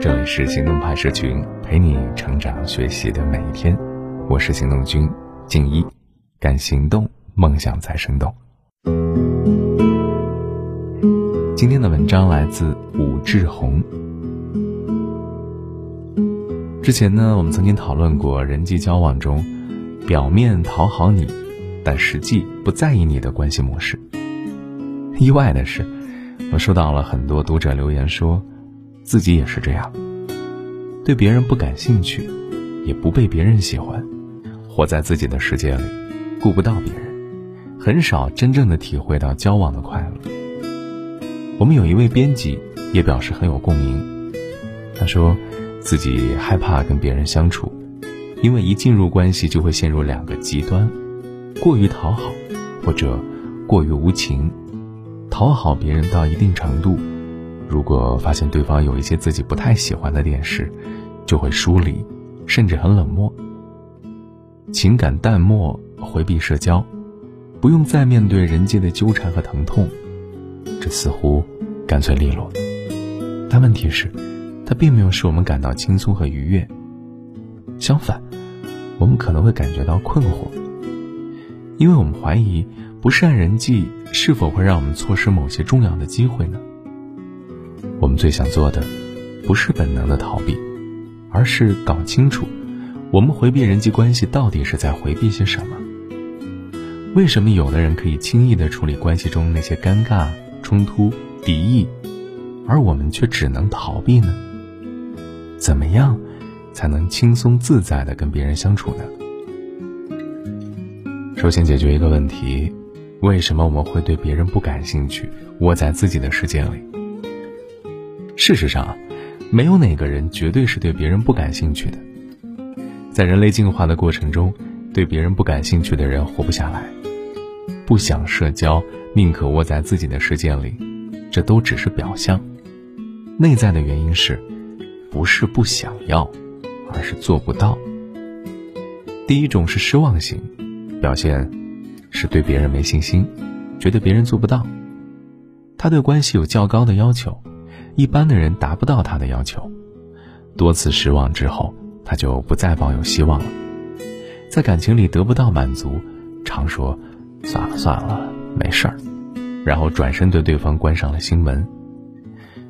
这里是行动派社群，陪你成长学习的每一天。我是行动君静一，敢行动，梦想才生动。今天的文章来自武志红。之前呢，我们曾经讨论过人际交往中，表面讨好你，但实际不在意你的关系模式。意外的是，我收到了很多读者留言说。自己也是这样，对别人不感兴趣，也不被别人喜欢，活在自己的世界里，顾不到别人，很少真正的体会到交往的快乐。我们有一位编辑也表示很有共鸣，他说自己害怕跟别人相处，因为一进入关系就会陷入两个极端：过于讨好，或者过于无情。讨好别人到一定程度。如果发现对方有一些自己不太喜欢的点时，就会疏离，甚至很冷漠。情感淡漠，回避社交，不用再面对人际的纠缠和疼痛，这似乎干脆利落。但问题是，它并没有使我们感到轻松和愉悦。相反，我们可能会感觉到困惑，因为我们怀疑不善人际是否会让我们错失某些重要的机会呢？我们最想做的，不是本能的逃避，而是搞清楚，我们回避人际关系到底是在回避些什么。为什么有的人可以轻易的处理关系中那些尴尬、冲突、敌意，而我们却只能逃避呢？怎么样，才能轻松自在的跟别人相处呢？首先解决一个问题：为什么我们会对别人不感兴趣，窝在自己的世界里？事实上，没有哪个人绝对是对别人不感兴趣的。在人类进化的过程中，对别人不感兴趣的人活不下来，不想社交，宁可窝在自己的世界里，这都只是表象。内在的原因是，不是不想要，而是做不到。第一种是失望型，表现是对别人没信心，觉得别人做不到。他对关系有较高的要求。一般的人达不到他的要求，多次失望之后，他就不再抱有希望了。在感情里得不到满足，常说“算了算了，没事儿”，然后转身对对方关上了心门。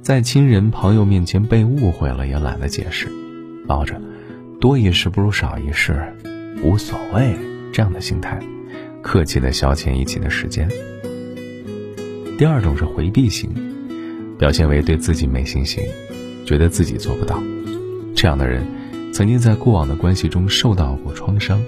在亲人朋友面前被误会了，也懒得解释，抱着“多一事不如少一事，无所谓”这样的心态，客气的消遣一起的时间。第二种是回避型。表现为对自己没信心，觉得自己做不到。这样的人，曾经在过往的关系中受到过创伤，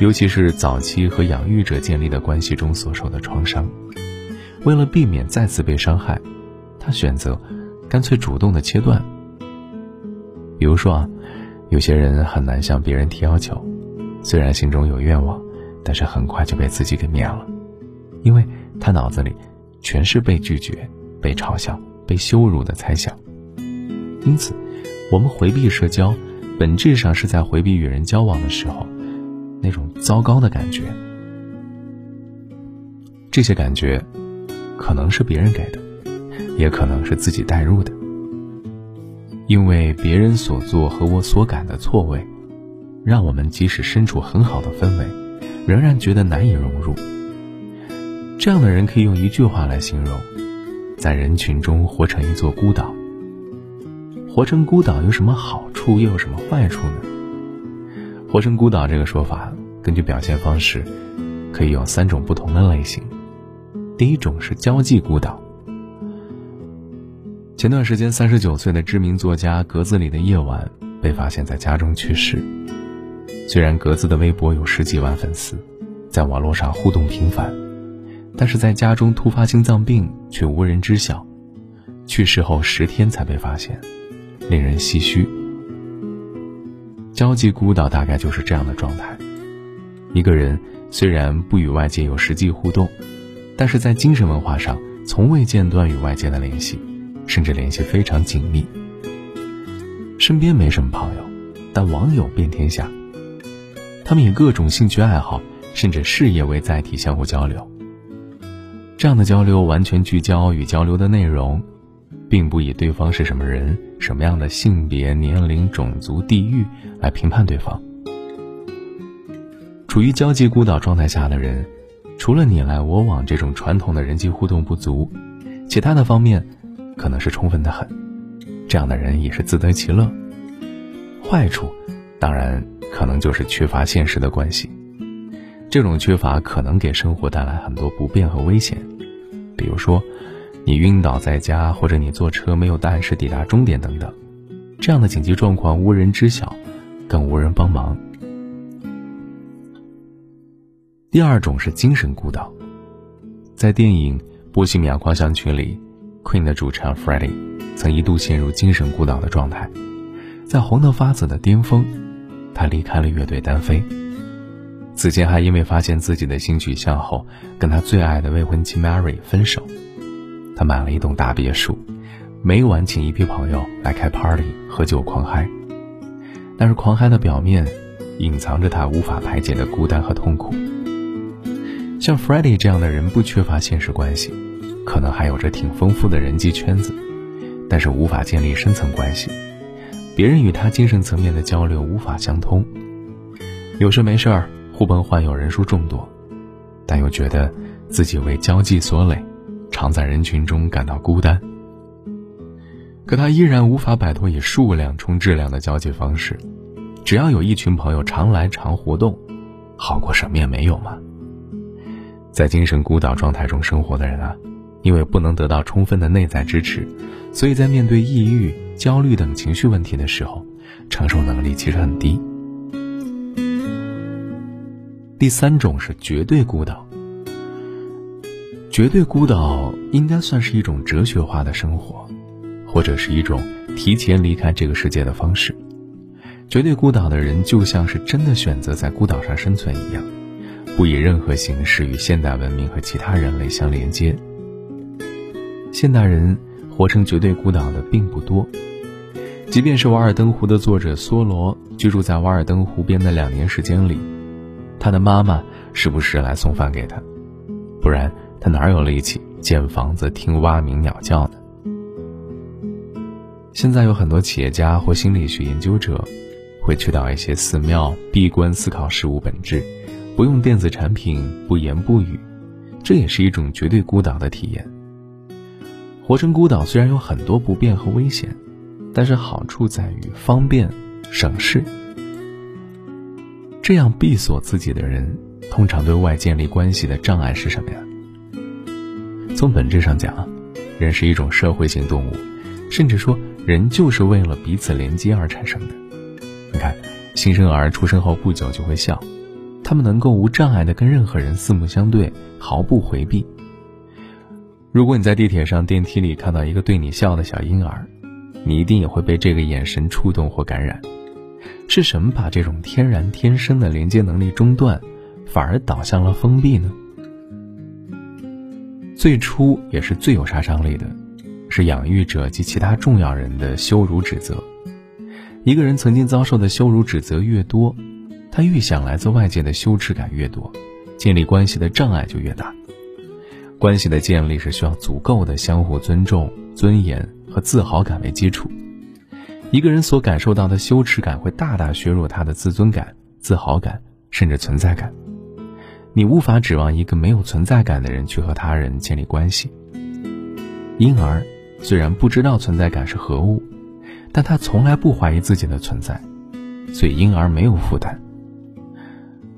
尤其是早期和养育者建立的关系中所受的创伤。为了避免再次被伤害，他选择干脆主动的切断。比如说啊，有些人很难向别人提要求，虽然心中有愿望，但是很快就被自己给灭了，因为他脑子里全是被拒绝。被嘲笑、被羞辱的猜想，因此，我们回避社交，本质上是在回避与人交往的时候那种糟糕的感觉。这些感觉，可能是别人给的，也可能是自己带入的。因为别人所做和我所感的错位，让我们即使身处很好的氛围，仍然觉得难以融入。这样的人可以用一句话来形容。在人群中活成一座孤岛。活成孤岛有什么好处，又有什么坏处呢？活成孤岛这个说法，根据表现方式，可以有三种不同的类型。第一种是交际孤岛。前段时间，三十九岁的知名作家格子里的夜晚被发现在家中去世。虽然格子的微博有十几万粉丝，在网络上互动频繁。但是在家中突发心脏病，却无人知晓，去世后十天才被发现，令人唏嘘。交际孤岛大概就是这样的状态：一个人虽然不与外界有实际互动，但是在精神文化上从未间断与外界的联系，甚至联系非常紧密。身边没什么朋友，但网友遍天下。他们以各种兴趣爱好，甚至事业为载体相互交流。这样的交流完全聚焦与交流的内容，并不以对方是什么人、什么样的性别、年龄、种族、地域来评判对方。处于交际孤岛状态下的人，除了你来我往这种传统的人际互动不足，其他的方面可能是充分的很。这样的人也是自得其乐。坏处，当然可能就是缺乏现实的关系。这种缺乏可能给生活带来很多不便和危险，比如说，你晕倒在家，或者你坐车没有按时抵达终点等等。这样的紧急状况无人知晓，更无人帮忙。第二种是精神孤岛，在电影《波西米亚狂想曲》里，Queen 的主唱 Freddie 曾一度陷入精神孤岛的状态，在红得发紫的巅峰，他离开了乐队单飞。此前还因为发现自己的性取向后，跟他最爱的未婚妻 Mary 分手。他买了一栋大别墅，每晚请一批朋友来开 party 喝酒狂嗨，但是狂嗨的表面，隐藏着他无法排解的孤单和痛苦。像 Freddie 这样的人不缺乏现实关系，可能还有着挺丰富的人际圈子，但是无法建立深层关系。别人与他精神层面的交流无法相通，有事没事儿互帮患友人数众多，但又觉得自己为交际所累，常在人群中感到孤单。可他依然无法摆脱以数量冲质量的交际方式，只要有一群朋友常来常活动，好过什么也没有嘛。在精神孤岛状态中生活的人啊，因为不能得到充分的内在支持，所以在面对抑郁、焦虑等情绪问题的时候，承受能力其实很低。第三种是绝对孤岛。绝对孤岛应该算是一种哲学化的生活，或者是一种提前离开这个世界的方式。绝对孤岛的人就像是真的选择在孤岛上生存一样。不以任何形式与现代文明和其他人类相连接。现代人活成绝对孤岛的并不多，即便是《瓦尔登湖》的作者梭罗居住在瓦尔登湖边的两年时间里，他的妈妈时不时来送饭给他，不然他哪有力气建房子、听蛙鸣鸟叫呢？现在有很多企业家或心理学研究者，会去到一些寺庙，闭关思考事物本质。不用电子产品，不言不语，这也是一种绝对孤岛的体验。活成孤岛虽然有很多不便和危险，但是好处在于方便、省事。这样闭锁自己的人，通常对外建立关系的障碍是什么呀？从本质上讲，人是一种社会性动物，甚至说人就是为了彼此连接而产生的。你看，新生儿出生后不久就会笑。他们能够无障碍的跟任何人四目相对，毫不回避。如果你在地铁上、电梯里看到一个对你笑的小婴儿，你一定也会被这个眼神触动或感染。是什么把这种天然天生的连接能力中断，反而导向了封闭呢？最初也是最有杀伤力的，是养育者及其他重要人的羞辱指责。一个人曾经遭受的羞辱指责越多。他预想来自外界的羞耻感越多，建立关系的障碍就越大。关系的建立是需要足够的相互尊重、尊严和自豪感为基础。一个人所感受到的羞耻感会大大削弱他的自尊感、自豪感，甚至存在感。你无法指望一个没有存在感的人去和他人建立关系。婴儿虽然不知道存在感是何物，但他从来不怀疑自己的存在，所以婴儿没有负担。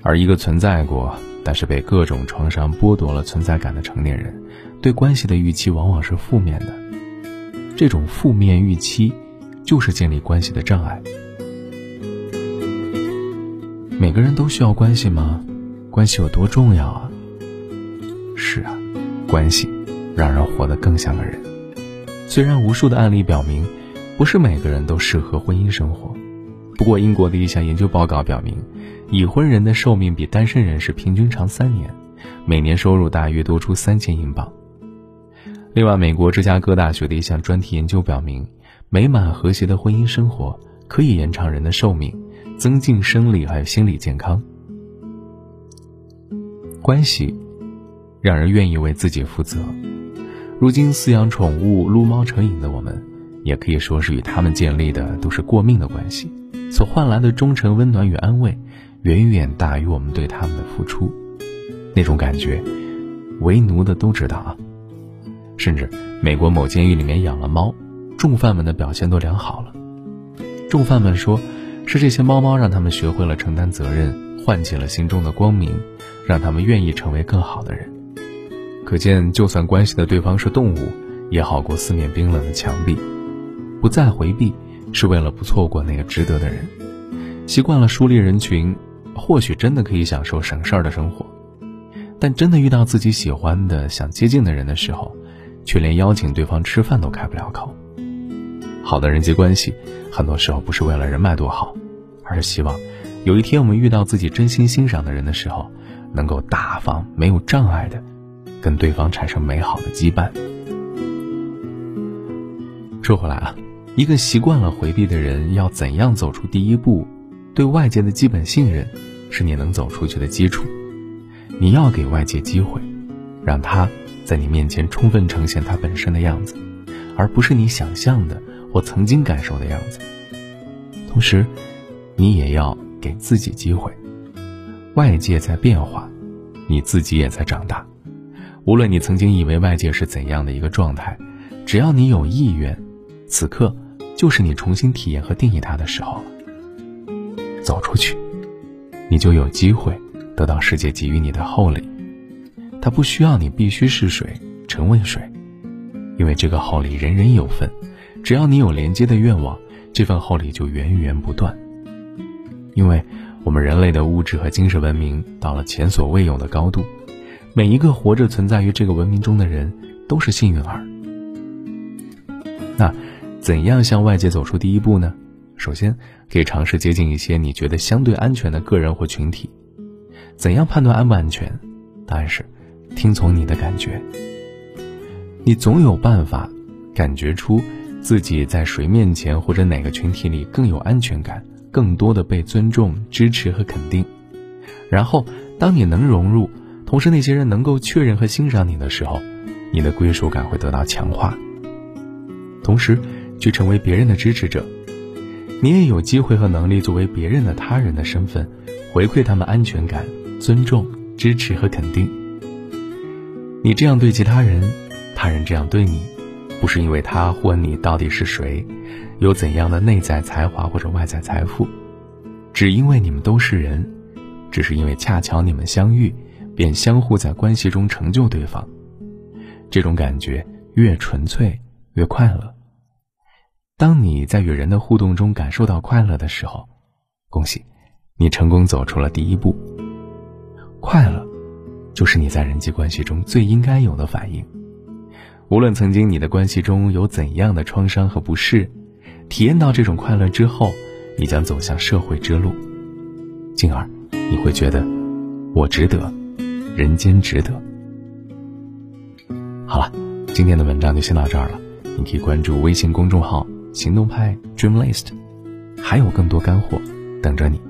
而一个存在过，但是被各种创伤剥夺了存在感的成年人，对关系的预期往往是负面的。这种负面预期，就是建立关系的障碍。每个人都需要关系吗？关系有多重要啊？是啊，关系让人活得更像个人。虽然无数的案例表明，不是每个人都适合婚姻生活，不过英国的一项研究报告表明。已婚人的寿命比单身人士平均长三年，每年收入大约多出三千英镑。另外，美国芝加哥大学的一项专题研究表明，美满和谐的婚姻生活可以延长人的寿命，增进生理还有心理健康。关系让人愿意为自己负责，如今饲养宠物、撸猫成瘾的我们，也可以说是与他们建立的都是过命的关系，所换来的忠诚、温暖与安慰，远远大于我们对他们的付出。那种感觉，为奴的都知道啊。甚至美国某监狱里面养了猫，重犯们的表现都良好了。重犯们说，是这些猫猫让他们学会了承担责任，唤起了心中的光明，让他们愿意成为更好的人。可见，就算关系的对方是动物，也好过四面冰冷的墙壁。不再回避，是为了不错过那个值得的人。习惯了疏离人群，或许真的可以享受省事儿的生活。但真的遇到自己喜欢的、想接近的人的时候，却连邀请对方吃饭都开不了口。好的人际关系，很多时候不是为了人脉多好，而是希望有一天我们遇到自己真心欣赏的人的时候，能够大方、没有障碍的跟对方产生美好的羁绊。说回来啊，一个习惯了回避的人，要怎样走出第一步？对外界的基本信任，是你能走出去的基础。你要给外界机会，让他在你面前充分呈现他本身的样子，而不是你想象的或曾经感受的样子。同时，你也要给自己机会。外界在变化，你自己也在长大。无论你曾经以为外界是怎样的一个状态，只要你有意愿，此刻就是你重新体验和定义它的时候了。走出去，你就有机会。得到世界给予你的厚礼，它不需要你必须是水，成为水，因为这个厚礼人人有份，只要你有连接的愿望，这份厚礼就源源不断。因为我们人类的物质和精神文明到了前所未有的高度，每一个活着存在于这个文明中的人都是幸运儿。那，怎样向外界走出第一步呢？首先，可以尝试接近一些你觉得相对安全的个人或群体。怎样判断安不安全？答案是，听从你的感觉。你总有办法感觉出自己在谁面前或者哪个群体里更有安全感，更多的被尊重、支持和肯定。然后，当你能融入，同时那些人能够确认和欣赏你的时候，你的归属感会得到强化。同时，去成为别人的支持者，你也有机会和能力作为别人的他人的身份，回馈他们安全感。尊重、支持和肯定。你这样对其他人，他人这样对你，不是因为他或你到底是谁，有怎样的内在才华或者外在财富，只因为你们都是人，只是因为恰巧你们相遇，便相互在关系中成就对方。这种感觉越纯粹越快乐。当你在与人的互动中感受到快乐的时候，恭喜，你成功走出了第一步。快乐，就是你在人际关系中最应该有的反应。无论曾经你的关系中有怎样的创伤和不适，体验到这种快乐之后，你将走向社会之路，进而你会觉得，我值得，人间值得。好了，今天的文章就先到这儿了。你可以关注微信公众号“行动派 Dream List”，还有更多干货等着你。